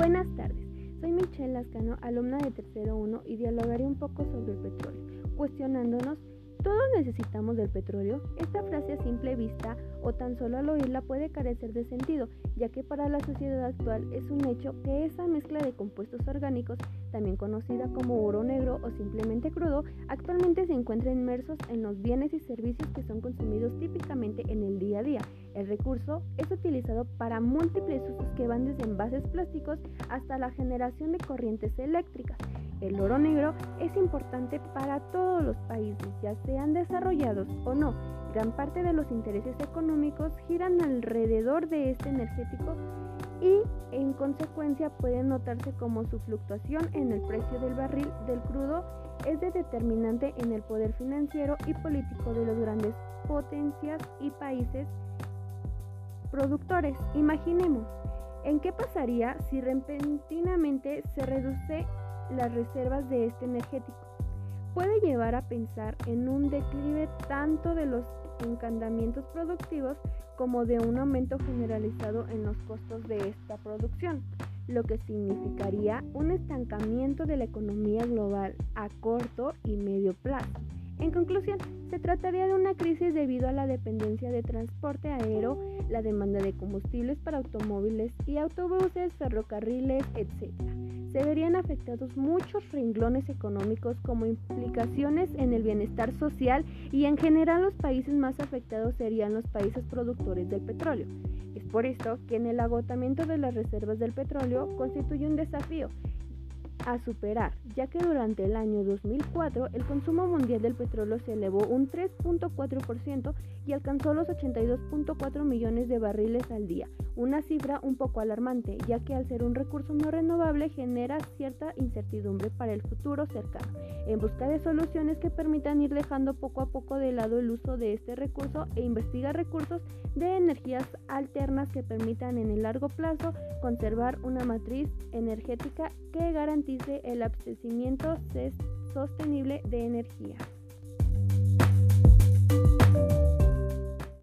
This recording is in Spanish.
Buenas tardes, soy Michelle Lascano, alumna de Tercero 1 y dialogaré un poco sobre el petróleo, cuestionándonos ¿Todos necesitamos del petróleo? Esta frase a simple vista o tan solo al oírla puede carecer de sentido, ya que para la sociedad actual es un hecho que esa mezcla de compuestos orgánicos, también conocida como oro negro o simplemente crudo, actualmente se encuentra inmersos en los bienes y servicios que son consumidos típicamente en el día a día. El recurso es utilizado para múltiples usos que van desde envases plásticos hasta la generación de corrientes eléctricas. El oro negro es importante para todos los países, ya sean desarrollados o no. Gran parte de los intereses económicos giran alrededor de este energético y en consecuencia puede notarse como su fluctuación en el precio del barril del crudo es de determinante en el poder financiero y político de los grandes potencias y países productores. Imaginemos, ¿en qué pasaría si repentinamente se reduce las reservas de este energético. Puede llevar a pensar en un declive tanto de los encandamientos productivos como de un aumento generalizado en los costos de esta producción, lo que significaría un estancamiento de la economía global a corto y medio plazo. En conclusión, se trataría de una crisis debido a la dependencia de transporte aéreo, la demanda de combustibles para automóviles y autobuses, ferrocarriles, etc se verían afectados muchos renglones económicos como implicaciones en el bienestar social y en general los países más afectados serían los países productores del petróleo. Es por esto que en el agotamiento de las reservas del petróleo constituye un desafío a superar, ya que durante el año 2004 el consumo mundial del petróleo se elevó un 3.4% y alcanzó los 82.4 millones de barriles al día, una cifra un poco alarmante, ya que al ser un recurso no renovable genera cierta incertidumbre para el futuro cercano. En busca de soluciones que permitan ir dejando poco a poco de lado el uso de este recurso e investigar recursos de energías alternas que permitan en el largo plazo conservar una matriz energética que garantice el abastecimiento sostenible de energía.